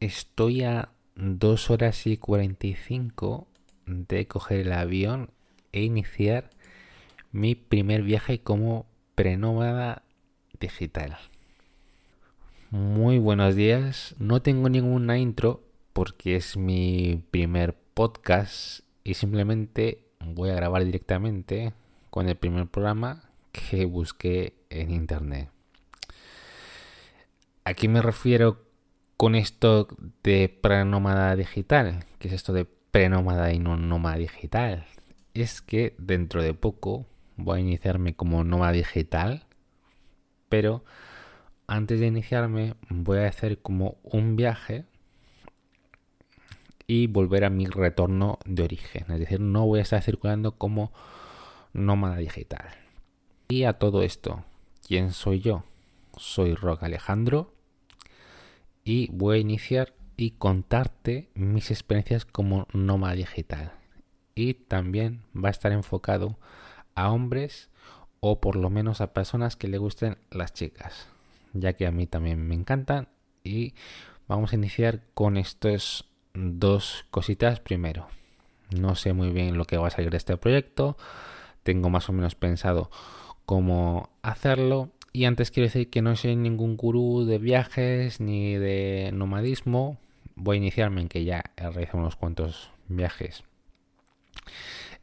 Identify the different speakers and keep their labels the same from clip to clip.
Speaker 1: estoy a 2 horas y 45 de coger el avión e iniciar mi primer viaje como prenómada digital. Muy buenos días. No tengo ninguna intro porque es mi primer podcast y simplemente voy a grabar directamente con el primer programa que busqué en internet. Aquí me refiero con esto de prenómada digital. ¿Qué es esto de prenómada y no nómada digital? Es que dentro de poco voy a iniciarme como nómada digital, pero antes de iniciarme voy a hacer como un viaje y volver a mi retorno de origen. Es decir, no voy a estar circulando como nómada digital. Y a todo esto, ¿quién soy yo? Soy Rock Alejandro y voy a iniciar y contarte mis experiencias como nómada digital. Y también va a estar enfocado a hombres o por lo menos a personas que le gusten las chicas, ya que a mí también me encantan y vamos a iniciar con estos dos cositas primero. No sé muy bien lo que va a salir de este proyecto, tengo más o menos pensado cómo hacerlo y antes quiero decir que no soy ningún gurú de viajes ni de nomadismo. Voy a iniciarme en que ya he realizado unos cuantos viajes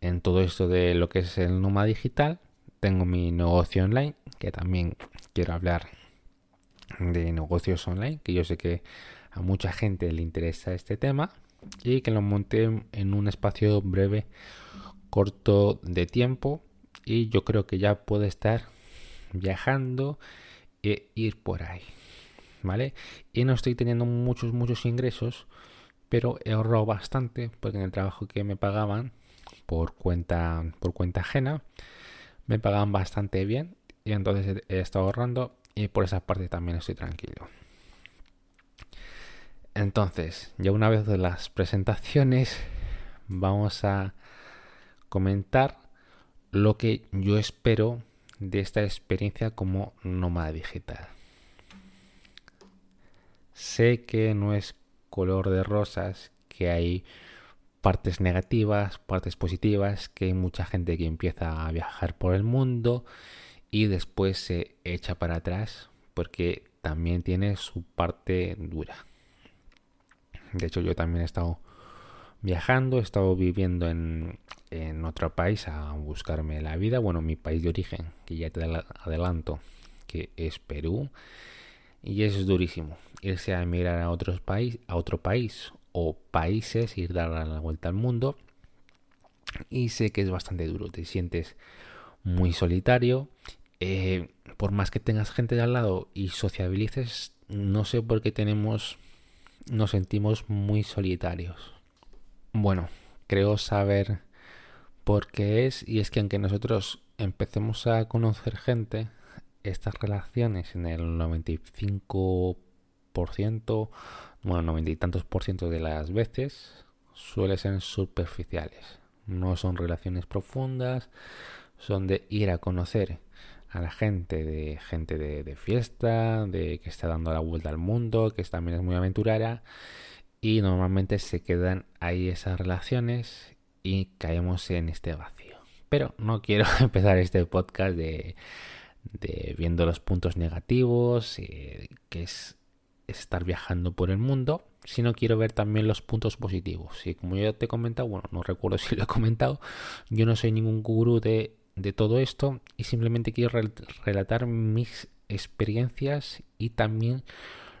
Speaker 1: en todo esto de lo que es el nómada digital. Tengo mi negocio online, que también quiero hablar de negocios online, que yo sé que a mucha gente le interesa este tema y que lo monté en un espacio breve, corto de tiempo y yo creo que ya puede estar viajando e ir por ahí. ¿Vale? Y no estoy teniendo muchos, muchos ingresos, pero he ahorrado bastante porque en el trabajo que me pagaban por cuenta, por cuenta ajena, me pagaban bastante bien y entonces he estado ahorrando y por esa parte también estoy tranquilo. Entonces, ya una vez de las presentaciones, vamos a comentar lo que yo espero de esta experiencia como nómada digital. Sé que no es color de rosas, que hay partes negativas, partes positivas, que hay mucha gente que empieza a viajar por el mundo y después se echa para atrás porque también tiene su parte dura. De hecho, yo también he estado viajando, he estado viviendo en, en otro país a buscarme la vida. Bueno, mi país de origen, que ya te adelanto, que es Perú. Y es durísimo. Irse a emigrar a, otros país, a otro país o países, ir dar la vuelta al mundo. Y sé que es bastante duro. Te sientes muy solitario. Eh, por más que tengas gente de al lado y sociabilices, no sé por qué tenemos, nos sentimos muy solitarios. Bueno, creo saber por qué es y es que aunque nosotros empecemos a conocer gente, estas relaciones en el 95%, bueno, 90 y tantos por ciento de las veces suelen ser superficiales. No son relaciones profundas, son de ir a conocer a la gente, de gente de, de fiesta, de que está dando la vuelta al mundo, que también es muy aventurera y normalmente se quedan ahí esas relaciones y caemos en este vacío. Pero no quiero empezar este podcast de, viendo los puntos negativos, eh, que es estar viajando por el mundo, sino quiero ver también los puntos positivos. Y como ya te he comentado, bueno, no recuerdo si lo he comentado, yo no soy ningún gurú de, de todo esto y simplemente quiero relatar mis experiencias y también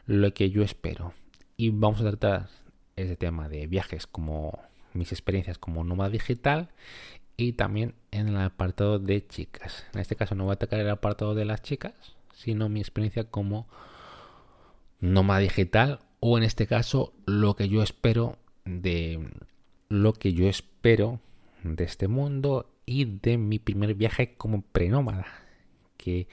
Speaker 1: lo que yo espero y vamos a tratar ese tema de viajes como mis experiencias como nómada digital y también en el apartado de chicas. En este caso no voy a atacar el apartado de las chicas, sino mi experiencia como nómada digital o en este caso lo que yo espero de lo que yo espero de este mundo y de mi primer viaje como prenómada. Que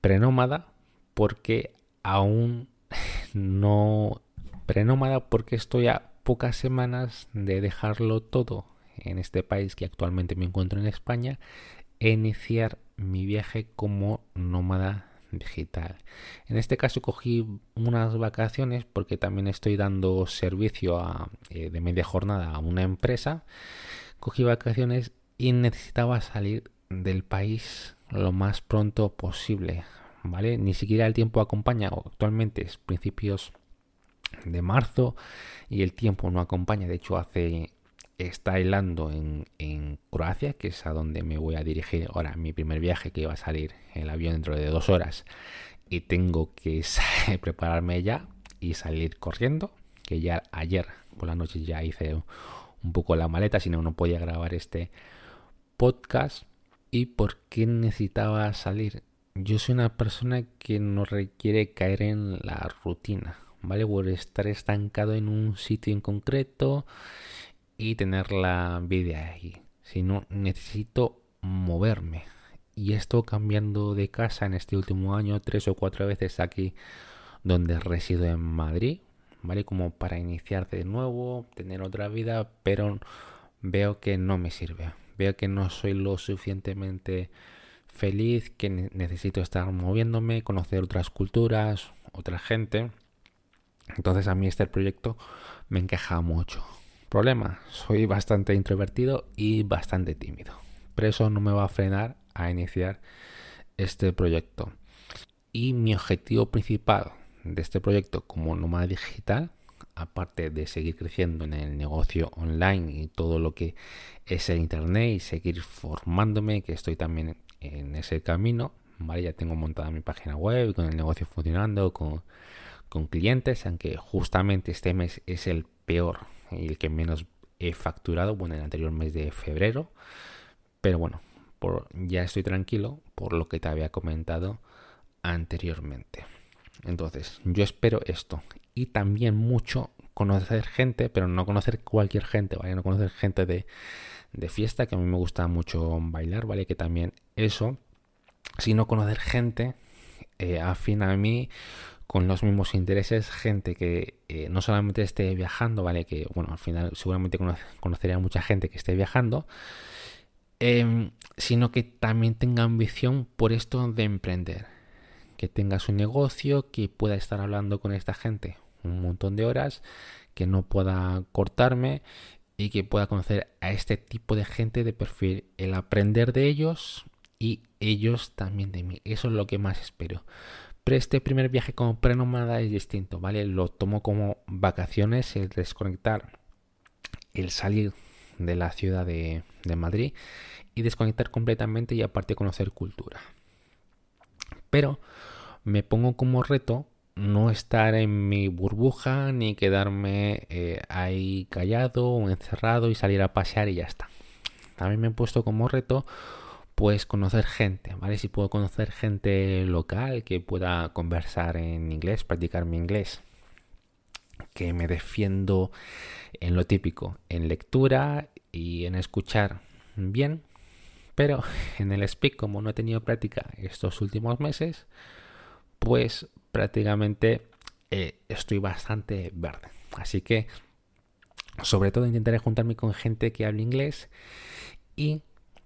Speaker 1: prenómada porque aún no prenómada porque estoy a pocas semanas de dejarlo todo en este país que actualmente me encuentro en España e iniciar mi viaje como nómada digital. En este caso cogí unas vacaciones porque también estoy dando servicio eh, de media jornada a una empresa. Cogí vacaciones y necesitaba salir del país lo más pronto posible. ¿Vale? Ni siquiera el tiempo acompaña. Actualmente es principios de marzo y el tiempo no acompaña. De hecho, hace está helando en, en, Croacia, que es a donde me voy a dirigir ahora mi primer viaje, que va a salir el avión dentro de dos horas. Y tengo que prepararme ya y salir corriendo, que ya ayer por la noche ya hice un poco la maleta, si no, no podía grabar este podcast. ¿Y por qué necesitaba salir? Yo soy una persona que no requiere caer en la rutina, ¿vale? Por estar estancado en un sitio en concreto y tener la vida ahí. Sino necesito moverme. Y esto cambiando de casa en este último año tres o cuatro veces aquí donde resido en Madrid, ¿vale? Como para iniciar de nuevo, tener otra vida, pero veo que no me sirve. Veo que no soy lo suficientemente feliz, que necesito estar moviéndome, conocer otras culturas, otra gente. Entonces a mí este proyecto me encaja mucho. Problema, soy bastante introvertido y bastante tímido. Pero eso no me va a frenar a iniciar este proyecto. Y mi objetivo principal de este proyecto como nómada digital, aparte de seguir creciendo en el negocio online y todo lo que es el internet y seguir formándome, que estoy también en ese camino, ¿vale? Ya tengo montada mi página web, con el negocio funcionando, con, con clientes, aunque justamente este mes es el peor y el que menos he facturado, bueno, el anterior mes de febrero. Pero bueno, ya estoy tranquilo por lo que te había comentado anteriormente. Entonces, yo espero esto. Y también mucho conocer gente, pero no conocer cualquier gente, ¿vale? No conocer gente de, de fiesta, que a mí me gusta mucho bailar, ¿vale? Que también eso, sino conocer gente eh, afín a mí con los mismos intereses, gente que eh, no solamente esté viajando, ¿vale? Que, bueno, al final seguramente conocería a mucha gente que esté viajando, em, sino que también tenga ambición por esto de emprender. Que tenga su negocio, que pueda estar hablando con esta gente un montón de horas, que no pueda cortarme y que pueda conocer a este tipo de gente de perfil, el aprender de ellos y ellos también de mí. Eso es lo que más espero. Este primer viaje como prenómada es distinto, ¿vale? Lo tomo como vacaciones, el desconectar, el salir de la ciudad de, Madrid y desconectar completamente y aparte conocer cultura. Pero me pongo como reto no estar en mi burbuja ni quedarme eh, ahí callado o encerrado y salir a pasear y ya está. También me he puesto como reto pues conocer gente, ¿vale? Si puedo conocer gente local que pueda conversar en inglés, practicar mi inglés, que me defiendo en lo típico, en lectura y en escuchar bien, pero en el speak, como no he tenido práctica estos últimos meses, pues prácticamente eh, estoy bastante verde. Así que, sobre todo, intentaré juntarme con gente que hable inglés y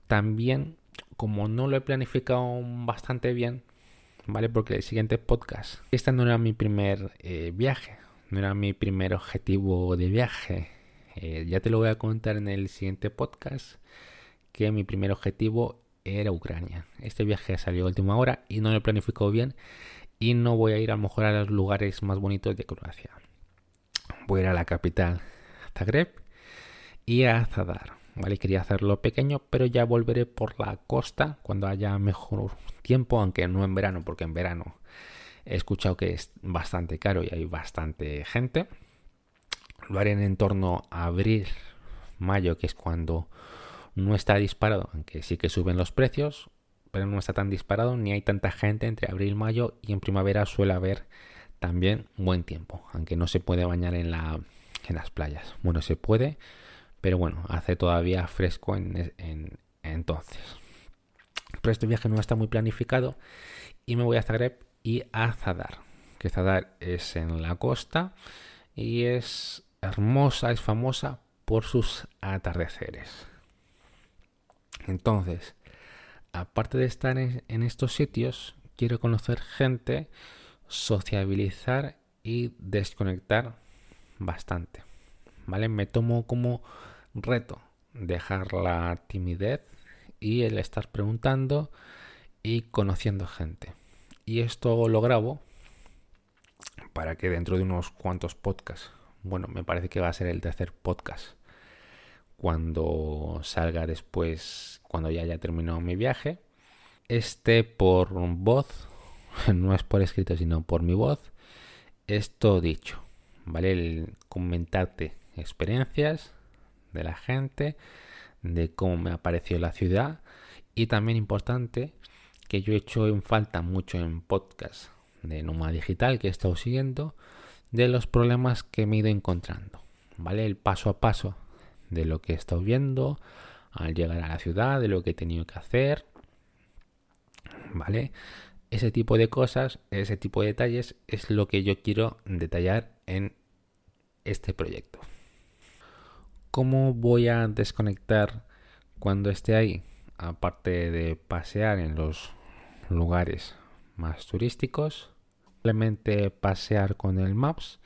Speaker 1: también como no lo he planificado bastante bien, ¿vale? Porque el siguiente podcast, este no era mi primer eh, viaje, no era mi primer objetivo de viaje. Eh, ya te lo voy a contar en el siguiente podcast, que mi primer objetivo era Ucrania. Este viaje salió a última hora y no lo he planificado bien y no voy a ir a lo mejor a los lugares más bonitos de Croacia. Voy a ir a la capital, Zagreb y a Zadar. Quería hacerlo pequeño, pero ya volveré por la costa cuando haya mejor tiempo, aunque no en verano, porque en verano he escuchado que es bastante caro y hay bastante gente. Lo haré en torno a abril, mayo, que es cuando no está disparado, aunque sí que suben los precios, pero no está tan disparado ni hay tanta gente entre abril y mayo y en primavera suele haber también buen tiempo, aunque no se puede bañar en, en las playas. Bueno, se puede, pero bueno, hace todavía fresco en, entonces. Pero este viaje no está muy planificado y me voy a Zagreb y a Zadar. Que Zadar es en la costa y es hermosa, es famosa por sus atardeceres. Entonces, aparte de estar en, estos sitios, quiero conocer gente, sociabilizar y desconectar bastante. ¿Vale? Me tomo como reto dejar la timidez y el estar preguntando y conociendo gente. Y esto lo grabo para que dentro de unos cuantos podcasts, bueno, me parece que va a ser el tercer podcast, cuando salga después, cuando ya haya terminado mi viaje, esté por voz, no es por escrito, sino por mi voz, esto dicho, ¿vale? El comentarte experiencias de la gente, de cómo me ha parecido la ciudad y también importante que yo he hecho en falta mucho en podcast de Numa Digital que he estado siguiendo de los problemas que me he ido encontrando, ¿vale? El paso a paso de lo que he estado viendo al llegar a la ciudad, de lo que he tenido que hacer, ¿vale? Ese tipo de cosas, ese tipo de detalles es lo que yo quiero detallar en este proyecto. ¿Cómo voy a desconectar cuando esté ahí? Aparte de pasear en los lugares más turísticos, simplemente pasear con el Maps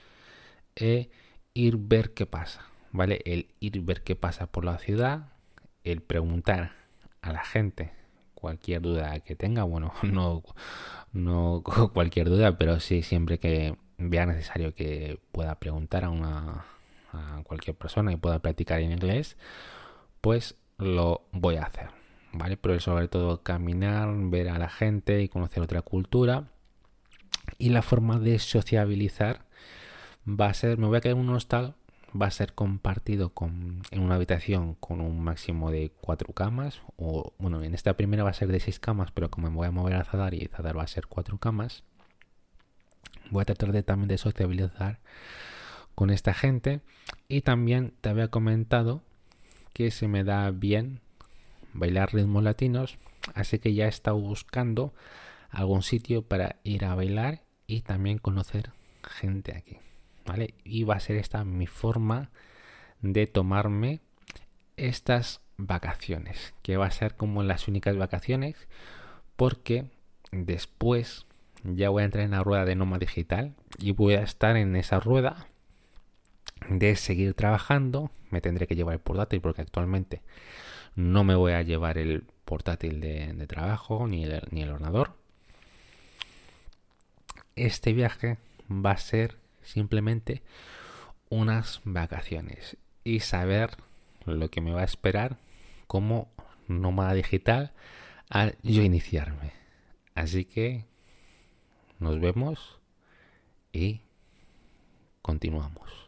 Speaker 1: e ir ver qué pasa, ¿vale? El ir ver qué pasa por la ciudad, el preguntar a la gente cualquier duda que tenga, bueno, no, no cualquier duda, pero sí siempre que vea necesario que pueda preguntar a una cualquier persona y pueda practicar en inglés, pues lo voy a hacer, ¿vale? Pero sobre todo caminar, ver a la gente y conocer otra cultura. Y la forma de sociabilizar va a ser, me voy a quedar en un hostal, va a ser compartido con, en una habitación con un máximo de cuatro camas, o bueno, en esta primera va a ser de seis camas, pero como me voy a mover a Zadar y Zadar va a ser cuatro camas, voy a tratar de también de sociabilizar con esta gente y también te había comentado que se me da bien bailar ritmos latinos, así que ya he estado buscando algún sitio para ir a bailar y también conocer gente aquí, ¿vale? Y va a ser esta mi forma de tomarme estas vacaciones, que va a ser como las únicas vacaciones porque después ya voy a entrar en la rueda de Noma Digital y voy a estar en esa rueda de seguir trabajando, me tendré que llevar el portátil porque actualmente no me voy a llevar el portátil de, trabajo ni el, ni el ordenador. Este viaje va a ser simplemente unas vacaciones y saber lo que me va a esperar como nómada digital al yo iniciarme. Así que nos vemos y continuamos.